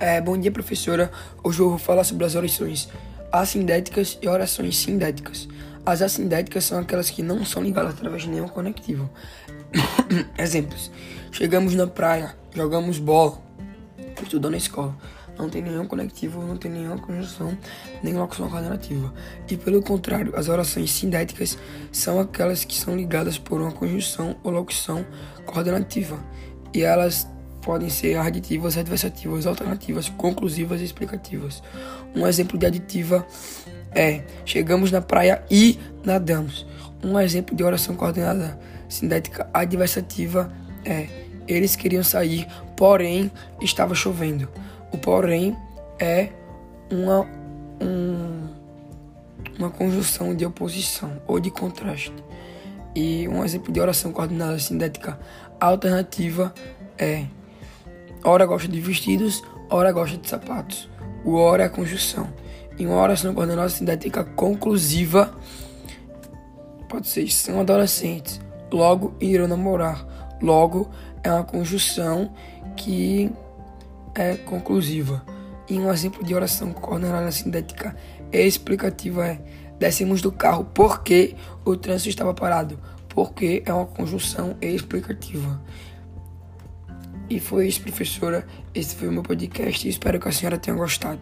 É, bom dia, professora. Hoje eu vou falar sobre as orações assindéticas e orações sindéticas. As assindéticas são aquelas que não são ligadas através de nenhum conectivo. Exemplos: chegamos na praia, jogamos bola, estudando na escola. Não tem nenhum conectivo, não tem nenhuma conjunção, nem locução coordenativa. E pelo contrário, as orações sindéticas são aquelas que são ligadas por uma conjunção ou locução coordenativa. E elas podem ser aditivas, adversativas, alternativas, conclusivas e explicativas. Um exemplo de aditiva é: chegamos na praia e nadamos. Um exemplo de oração coordenada sindética adversativa é: eles queriam sair, porém estava chovendo. O porém é uma, um, uma conjunção de oposição ou de contraste. E um exemplo de oração coordenada sindética alternativa é: ora gosta de vestidos, ora gosta de sapatos. O ora é a conjunção. Em uma oração coordenada sintética conclusiva, pode ser são adolescentes, logo irão namorar. Logo é uma conjunção que é conclusiva. E um exemplo de oração coordenada sintética explicativa é: descemos do carro porque o trânsito estava parado. Porque é uma conjunção explicativa. E foi isso, professora. Esse foi o meu podcast. Espero que a senhora tenha gostado.